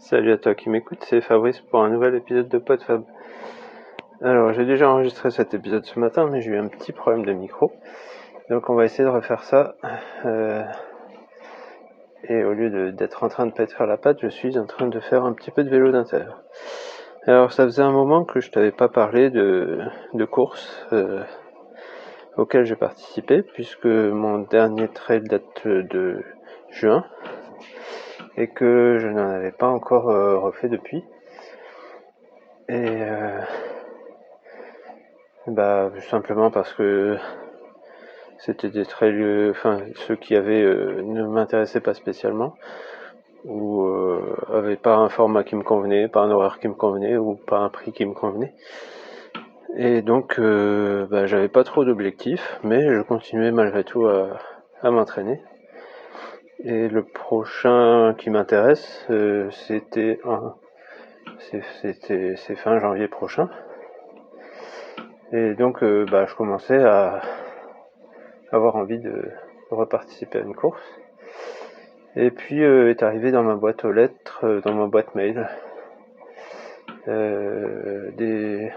Salut à toi qui m'écoute, c'est Fabrice pour un nouvel épisode de PodFab. Alors j'ai déjà enregistré cet épisode ce matin, mais j'ai eu un petit problème de micro. Donc on va essayer de refaire ça. Euh, et au lieu d'être en train de faire la patte, je suis en train de faire un petit peu de vélo d'intérieur. Alors ça faisait un moment que je t'avais pas parlé de, de course euh, auquel j'ai participé, puisque mon dernier trail date de juin et que je n'en avais pas encore euh, refait depuis. Et euh, bah simplement parce que c'était des trails, enfin ceux qui avaient euh, ne m'intéressaient pas spécialement ou euh, pas un format qui me convenait, pas un horaire qui me convenait ou pas un prix qui me convenait. Et donc bah, j'avais pas trop d'objectifs, mais je continuais malgré tout à m'entraîner. Et le prochain qui m'intéresse, euh, c'était fin janvier prochain. Et donc euh, bah, je commençais à avoir envie de reparticiper à une course. Et puis euh, est arrivé dans ma boîte aux lettres, dans ma boîte mail, des,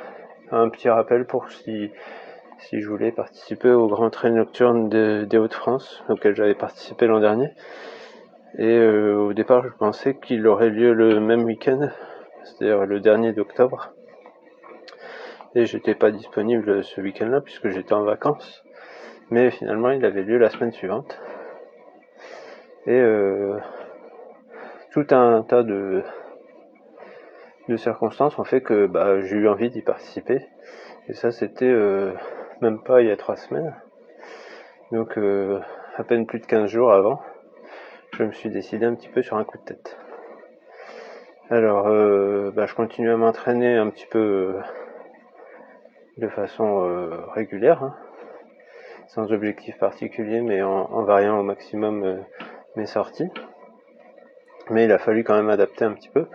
un petit rappel pour si si je voulais participer au Grand Train Nocturne des Hauts-de-France, auquel j'avais participé l'an dernier. Et euh, au départ, je pensais qu'il aurait lieu le même week-end, c'est-à-dire le dernier d'octobre. Et j'étais pas disponible ce week-end-là puisque j'étais en vacances. Mais finalement, il avait lieu la semaine suivante. Et euh, tout un tas de, de circonstances ont fait que bah, j'ai eu envie d'y participer. Et ça, c'était euh, même pas il y a trois semaines. Donc euh, à peine plus de 15 jours avant, je me suis décidé un petit peu sur un coup de tête. Alors euh, bah, je continue à m'entraîner un petit peu euh, de façon régulière, hein, sans objectif particulier, mais en, variant au maximum mes sorties. Mais il a fallu quand même adapter un petit peu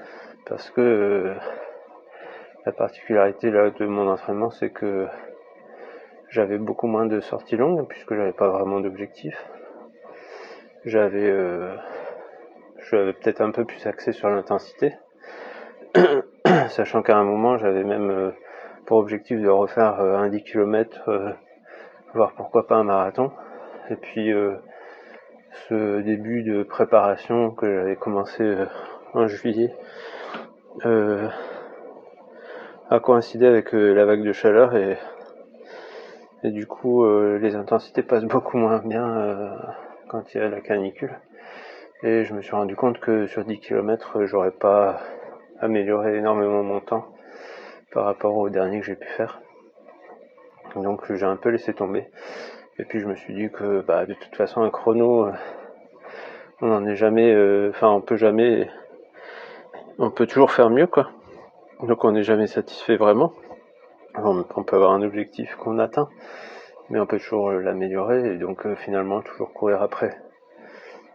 parce que la particularité là de mon entraînement c'est que j'avais beaucoup moins de sorties longues puisque j'avais pas vraiment d'objectif. J'avais, euh, je peut-être un peu plus axé sur l'intensité, sachant qu'à un moment j'avais même euh, pour objectif de refaire euh, un 10 km, euh, voire pourquoi pas un marathon. Et puis ce début de préparation que j'avais commencé en juillet a coïncidé avec la vague de chaleur et et du coup, euh, les intensités passent beaucoup moins bien euh, quand il y a la canicule. Et je me suis rendu compte que sur 10 km, j'aurais pas amélioré énormément mon temps par rapport au dernier que j'ai pu faire. Donc j'ai un peu laissé tomber. Et puis je me suis dit que bah, de toute façon un chrono, euh, on n'en est jamais, enfin on peut jamais, on peut toujours faire mieux quoi. Donc on n'est jamais satisfait vraiment on, peut avoir un objectif qu'on atteint, mais on peut toujours l'améliorer et donc euh, finalement toujours courir après.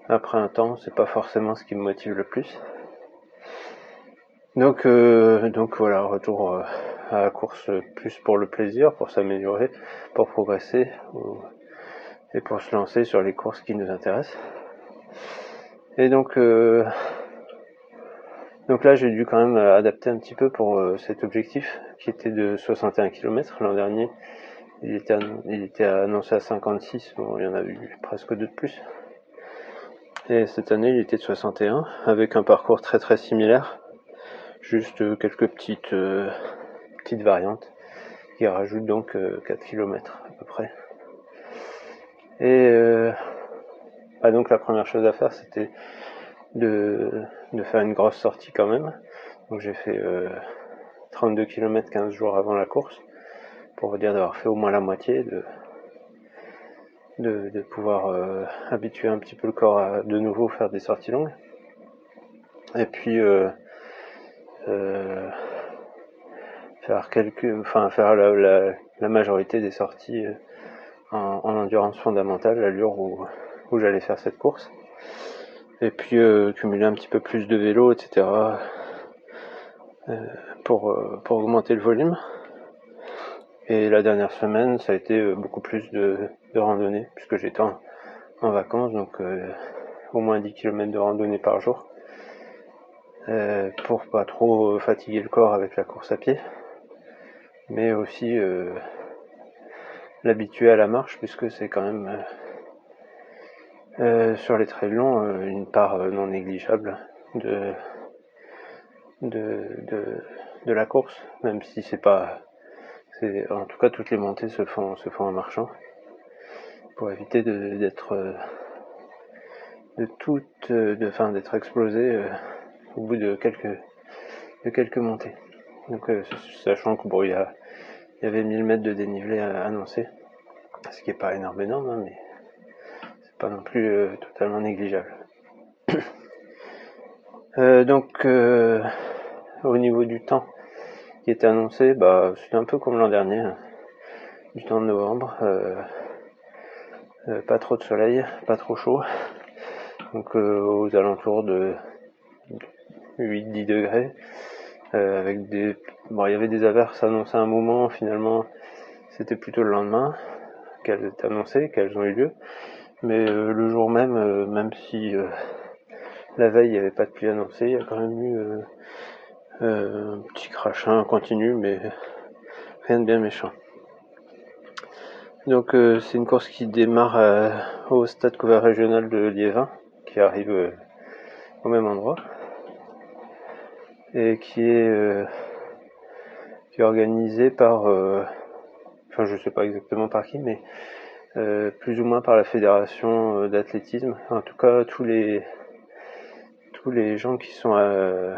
Après un temps, c'est pas forcément ce qui me motive le plus. Donc, euh, donc voilà, retour euh, à la course plus pour le plaisir, pour s'améliorer, pour progresser et pour se lancer sur les courses qui nous intéressent. Et donc, donc là, j'ai dû quand même adapter un petit peu pour cet objectif qui était de 61 km l'an dernier. Il était, il était annoncé à 56, bon, il y en a eu presque deux de plus. Et cette année, il était de 61, avec un parcours très très similaire, juste quelques petites, euh, petites variantes qui rajoutent donc 4 euh, km à peu près. Et euh, bah donc la première chose à faire, c'était de, de faire une grosse sortie quand même. Donc j'ai fait 32 km 15 jours avant la course, pour vous dire d'avoir fait au moins la moitié, de, de, pouvoir euh, habituer un petit peu le corps à de nouveau faire des sorties longues. Et puis euh, euh, faire quelques, enfin faire la, la, majorité des sorties en, endurance fondamentale, l'allure où, où j'allais faire cette course. Et puis cumuler un petit peu plus de vélo, etc. Euh, pour, euh, pour augmenter le volume. Et la dernière semaine, ça a été euh, beaucoup plus de, de randonnée, puisque j'étais en, vacances, donc au moins 10 km de randonnée par jour. euh, pour pas trop fatiguer le corps avec la course à pied, mais aussi l'habituer à la marche puisque c'est quand même sur les trails longs une part non négligeable de, la course, même si c'est pas en tout cas toutes les montées se font se font en marchant pour éviter d'être de, de fin d'être explosé au bout de quelques montées. Sachant que bon il y, avait 1000 mètres de dénivelé annoncé, ce qui est pas énorme énorme hein, mais non plus totalement négligeable. Euh, donc euh, au niveau du temps qui était annoncé, bah c'était un peu comme l'an dernier, hein. du temps de novembre, euh, pas trop de soleil, pas trop chaud, donc aux alentours de 8-10 degrés, avec des, bon il y avait des averses annoncées à un moment, finalement c'était plutôt le lendemain qu'elles étaient annoncées, qu'elles ont eu lieu, mais le jour même, même si la veille, il n'y avait pas de pluie annoncée. Il y a quand même eu euh, euh, un petit crachin continu, mais rien de bien méchant. Donc euh, c'est une course qui démarre au stade couvert régional de Liévin, qui arrive au même endroit, et qui est, organisée par, enfin je sais pas exactement par qui, mais plus ou moins par la fédération d'athlétisme. En tout cas, tous les les gens qui sont euh,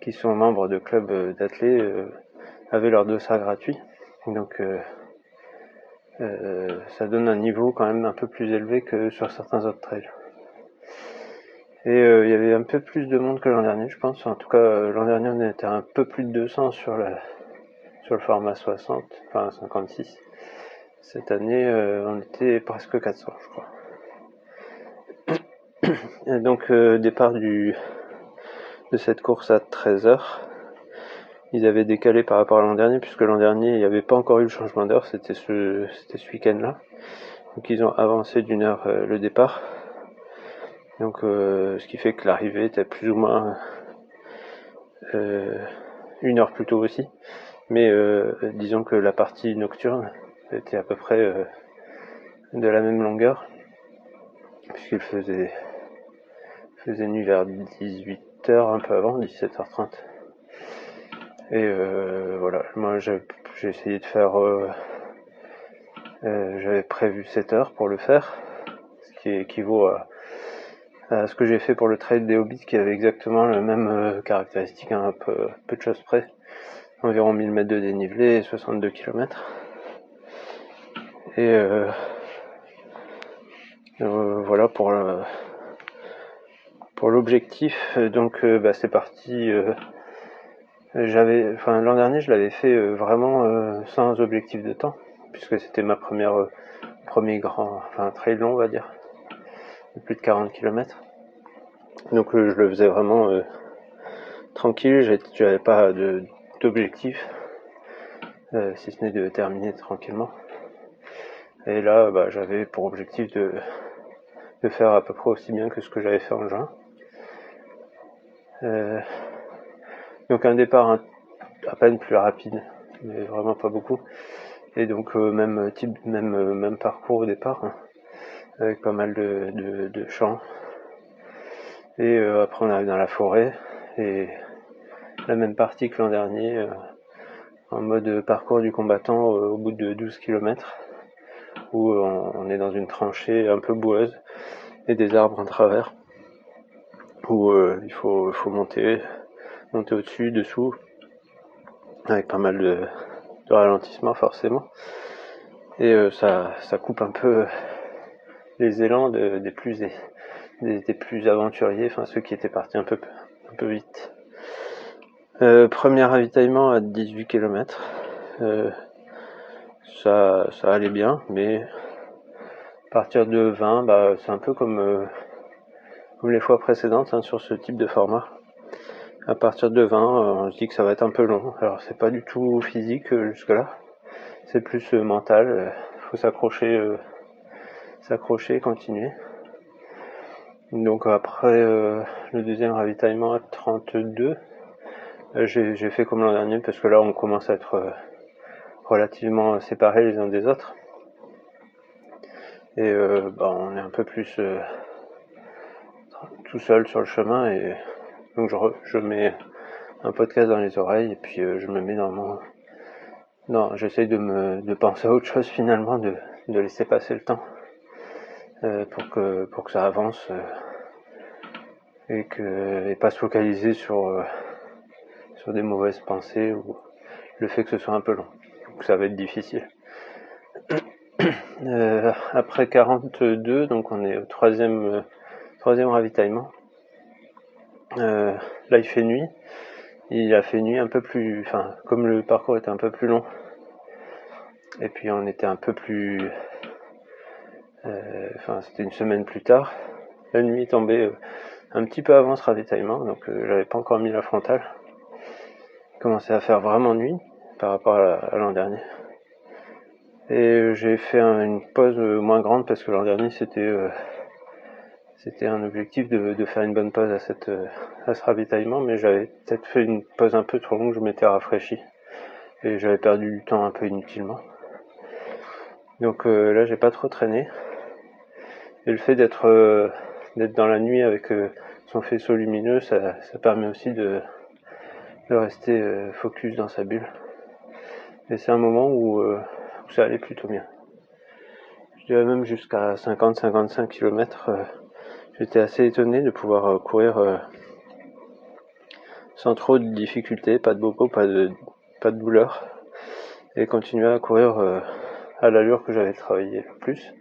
qui sont membres de clubs d'athlètes euh, avaient leur dossard gratuit. Donc euh, ça donne un niveau quand même un peu plus élevé que sur certains autres trails. Et il y avait un peu plus de monde que l'an dernier, je pense. En tout cas, l'an dernier, on était un peu plus de 200 sur, la, sur le format 60, enfin 56. Cette année, on était presque 400, je crois. donc euh, départ du, de cette course à 13h. Ils avaient décalé par rapport à l'an dernier, puisque l'an dernier, il n'y avait pas encore eu le changement d'heure, c'était ce, c'était ce week-end-là. Donc ils ont avancé d'une heure euh, le départ. Donc euh, ce qui fait que l'arrivée était plus ou moins une heure plus tôt aussi. Mais disons que la partie nocturne était à peu près de la même longueur, puisqu'il faisait faisait nuit vers 18h, un peu avant, 17h30. Et euh, voilà, moi j'ai essayé de faire... Euh, euh, j'avais prévu 7 heures pour le faire, ce qui équivaut à, ce que j'ai fait pour le trade des Hobbits, qui avait exactement la même caractéristique, hein, un peu, peu de choses près. Environ 1000 mètres de dénivelé et 62 km. Et voilà pour pour l'objectif, euh, donc euh, bah, c'est parti. Euh, j'avais, enfin l'an dernier, je l'avais fait vraiment sans objectif de temps, puisque c'était ma première premier grand, enfin très long, on va dire, plus de 40 km. Donc je le faisais vraiment tranquille, j'avais pas d'objectif, si ce n'est de terminer tranquillement. Et là, bah, j'avais pour objectif de, faire à peu près aussi bien que ce que j'avais fait en juin. Euh, donc un départ à peine plus rapide, mais vraiment pas beaucoup. Et donc euh, même type, euh, même parcours au départ, hein, avec pas mal de, champs. Et après on arrive dans la forêt et la même partie que l'an dernier, en mode parcours du combattant au bout de 12 km, où on, est dans une tranchée un peu boueuse et des arbres en travers où euh, il faut, monter, au-dessus, dessous, avec pas mal de, ralentissement forcément. Et euh, ça, coupe un peu les élans des plus aventuriers, enfin ceux qui étaient partis un peu un peu vite. Euh, premier ravitaillement à 18 km. Ça, allait bien, mais à partir de 20, bah, c'est un peu comme comme les fois précédentes hein, sur ce type de format. À partir de 20, euh, on se dit que ça va être un peu long. Alors c'est pas du tout physique euh, jusque là, c'est plus euh, mental. Il faut s'accrocher, s'accrocher, continuer. Donc après le deuxième ravitaillement à 32, j'ai fait comme l'an dernier parce que là on commence à être relativement séparés les uns des autres. Et bah, on est un peu plus tout seul sur le chemin et donc je, je mets un podcast dans les oreilles et puis je me mets dans mon non, j'essaye de me de penser à autre chose finalement, de, de laisser passer le temps euh, pour que pour que ça avance euh, et que et pas se focaliser sur euh, sur des mauvaises pensées ou le fait que ce soit un peu long. Donc ça va être difficile. après 42, donc on est au troisième troisième ravitaillement. là il fait nuit il a fait nuit un peu plus, enfin, comme le parcours était un peu plus long, et puis on était un peu plus, euh, enfin, c'était une semaine plus tard. La nuit tombait euh, un petit peu avant ce ravitaillement, donc euh, j'avais pas encore mis la frontale. Commençait à faire vraiment nuit par rapport à l'an dernier. Et j'ai fait une pause moins grande parce que l'an dernier c'était c'était un objectif de, faire une bonne pause à, cette, à ce ravitaillement, mais j'avais peut-être fait une pause un peu trop longue, je m'étais rafraîchi et j'avais perdu du temps un peu inutilement. Donc euh, là, j'ai pas trop traîné. Et le fait d'être euh, d'être dans la nuit avec euh, son faisceau lumineux, ça, ça permet aussi de, de rester focus dans sa bulle. Et c'est un moment où, où ça allait plutôt bien. Je dirais même jusqu'à 50-55 km J'étais assez étonné de pouvoir euh, courir euh, sans trop de difficultés, pas de bobo, pas de, pas de douleur, et continuer à courir euh, à l'allure que j'avais travaillé le plus,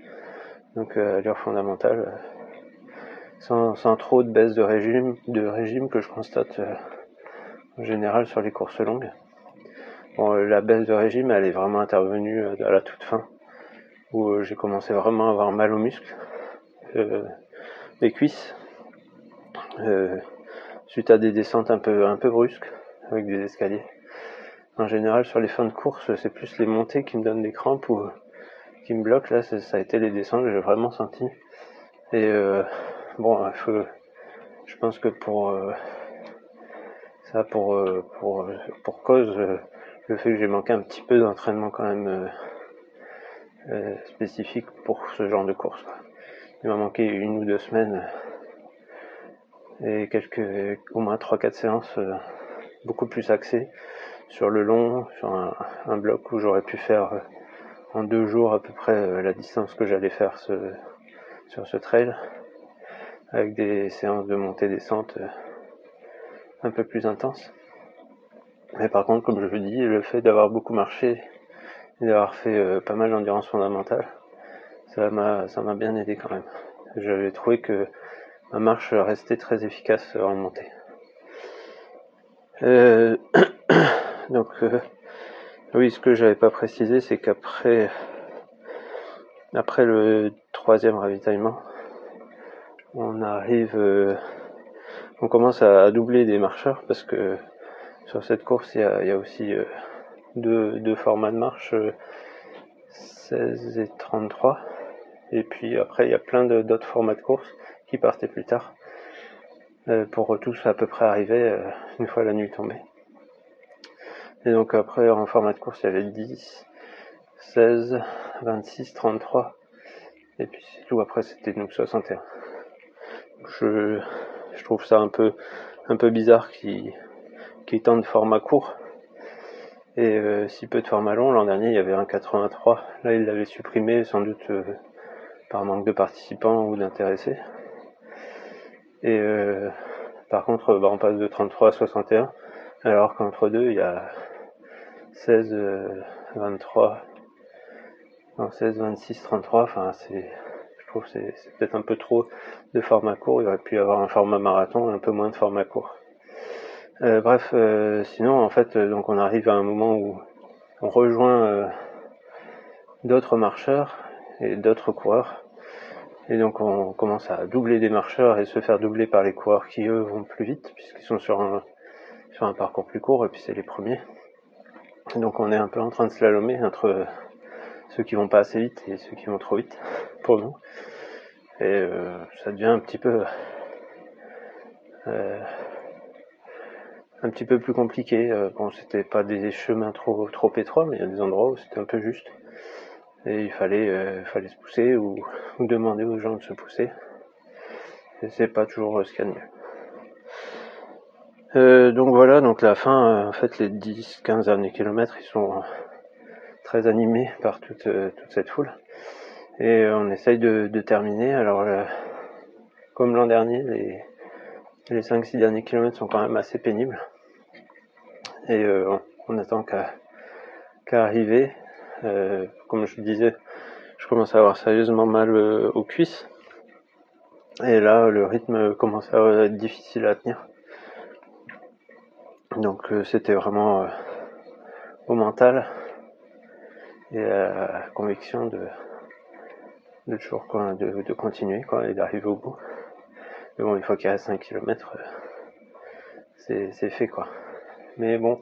donc à l'allure fondamentale, sans, sans, trop de baisse de régime, de régime que je constate en général sur les courses longues. Bon, la baisse de régime, elle est vraiment intervenue à la toute fin, où j'ai commencé vraiment à avoir mal aux muscles les cuisses euh, suite à des descentes un peu un peu brusques avec des escaliers. En général sur les fins de course c'est plus les montées qui me donnent des crampes ou qui me bloquent là ça a été les descentes que j'ai vraiment senti et euh, bon je pense que pour euh, ça pour pour pour cause le fait que j'ai manqué un petit peu d'entraînement quand même spécifique pour ce genre de course il m'a manqué une ou deux semaines et quelques, au moins 3-4 séances euh, beaucoup plus axées sur le long, sur un, bloc où j'aurais pu faire euh, en deux jours à peu près euh, la distance que j'allais faire sur ce trail, avec des séances de montée-descente un peu plus intenses. Mais par contre, comme je vous dis, le fait d'avoir beaucoup marché et d'avoir fait pas mal d'endurance fondamentale, ça m'a ça m'a bien aidé quand même. J'avais trouvé que ma marche restait très efficace en montée. Euh, donc euh, oui, ce que j'avais pas précisé, c'est qu'après après le troisième ravitaillement, on arrive, euh, on commence à, doubler des marcheurs parce que sur cette course, il y a, aussi deux, deux, formats de marche, 16 et 33. Et puis après, il y a plein d'autres formats de course qui partaient plus tard euh, pour tous à peu près arriver euh, une fois la nuit tombée. Et donc après, en format de course, il y avait 10, 16, 26, 33. Et puis tout après, c'était donc 61. Je, je trouve ça un peu, un peu bizarre qui qui tant de format court et euh, si peu de format long. L'an dernier, il y avait un 83. Là, il l'avait supprimé sans doute par manque de participants ou d'intéressés. Et euh, par contre, bah, on passe de 33 à 61, alors qu'entre deux, il y a 16, 23, 16, 26, 33. Enfin, c'est, je trouve, c'est, c'est peut-être un peu trop de format court. Il aurait pu y avoir un format marathon, un peu moins de format court. Euh, bref, euh, sinon, en fait, donc on arrive à un moment où on rejoint d'autres marcheurs et d'autres coureurs. Et donc on commence à doubler des marcheurs et se faire doubler par les coureurs qui eux vont plus vite puisqu'ils sont sur un, sur un parcours plus court et puis c'est les premiers. donc on est un peu en train de slalomer entre ceux qui vont pas assez vite et ceux qui vont trop vite pour nous. Et ça devient un petit peu un petit peu plus compliqué. bon, c'était pas des chemins trop trop étroits, mais il y a des endroits où c'était un peu juste. Et il fallait fallait se pousser ou, demander aux gens de se pousser. Et c'est pas toujours ce qu'il y a de mieux. Euh, donc voilà, donc la fin, euh, en fait, les 10-15 derniers kilomètres, ils sont très animés par toute, euh, toute cette foule. Et on essaye de, terminer. Alors, comme l'an dernier, les, les 5-6 derniers kilomètres sont quand même assez pénibles. Et on, attend qu'à arriver. comme je disais, je commence à avoir sérieusement mal aux cuisses. Et là, le rythme commence à être difficile à tenir. Donc euh, c'était vraiment euh, au mental et à la conviction de, toujours quoi, de, continuer quoi, et d'arriver au bout. Mais bon, une fois qu'il reste 5 km, c'est fait quoi. Mais bon,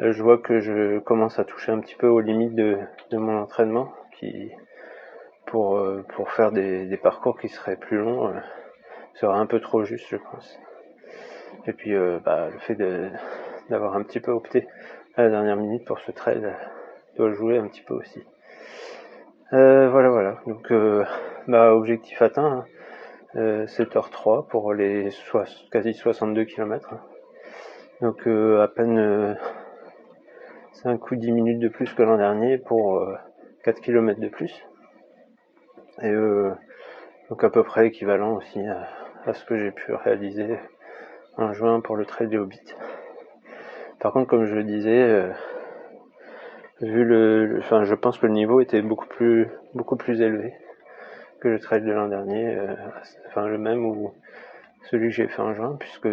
je vois que je commence à toucher un petit peu aux limites de, mon entraînement qui pour, euh, faire des, parcours qui seraient plus longs serait un peu trop juste je pense. Et puis bah, le fait d'avoir un petit peu opté à la dernière minute pour ce trail doit jouer un petit peu aussi. Euh, voilà, voilà. Donc, euh, bah, objectif atteint, 7h03 hein. pour les quasi 62 km. Donc, euh, à peine 5 ou 10 minutes de plus que l'an dernier pour 4 km de plus. Et donc, à peu près équivalent aussi à, ce que j'ai pu réaliser en juin pour le trail des Hobbits. Par contre, comme je le disais, euh, vu le, enfin, je pense que le niveau était beaucoup plus, beaucoup plus élevé que le trail de l'an dernier, euh, enfin le même ou celui que j'ai fait en juin, puisque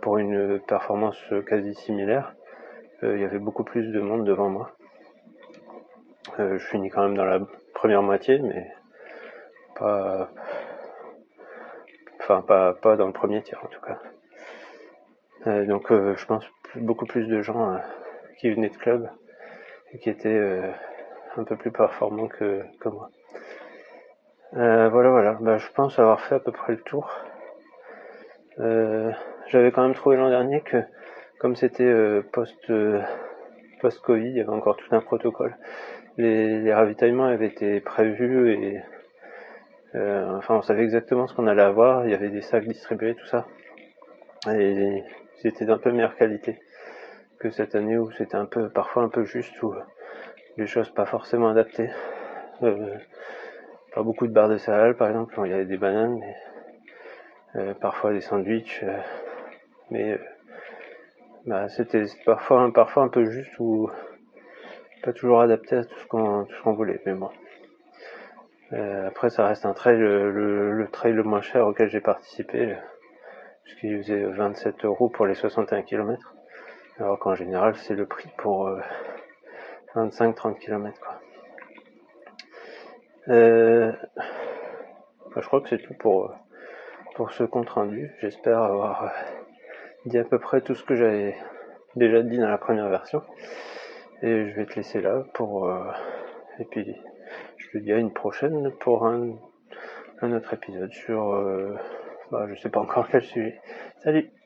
pour une performance quasi similaire, euh, il y avait beaucoup plus de monde devant moi. je finis quand même dans la première moitié, mais pas, enfin pas, pas dans le premier tiers en tout cas. Euh, donc euh, je pense beaucoup plus de gens euh, qui venaient de club et qui étaient un peu plus performants que, que moi. voilà, voilà. Bah, je pense avoir fait à peu près le tour. J'avais quand même trouvé l'an dernier que, comme c'était post post Covid, il y avait encore tout un protocole. Les, ravitaillements avaient été prévus et enfin on savait exactement ce qu'on allait avoir. Il y avait des sacs distribués, tout ça. Et c'était d'un peu meilleure qualité que cette année où c'était un peu parfois un peu juste ou les choses pas forcément adaptées. Euh, pas beaucoup de barres de céréales par exemple, il y avait des bananes, mais, euh, parfois des sandwichs, euh, mais bah, c'était parfois, parfois un peu juste ou pas toujours adapté à tout ce qu'on qu'on voulait, mais bon. après ça reste un trail, le, trail le moins cher auquel j'ai participé puisqu'il faisait 27 euros pour les 61 km, alors qu'en général c'est le prix pour 25-30 km. Quoi. Euh, bah, je crois que c'est tout pour, pour ce compte rendu. J'espère avoir dit à peu près tout ce que j'avais déjà dit dans la première version. Et je vais te laisser là pour... Euh, et puis je te dis à une prochaine pour un, un autre épisode sur... Euh, bah, je sais pas encore quel sujet. Salut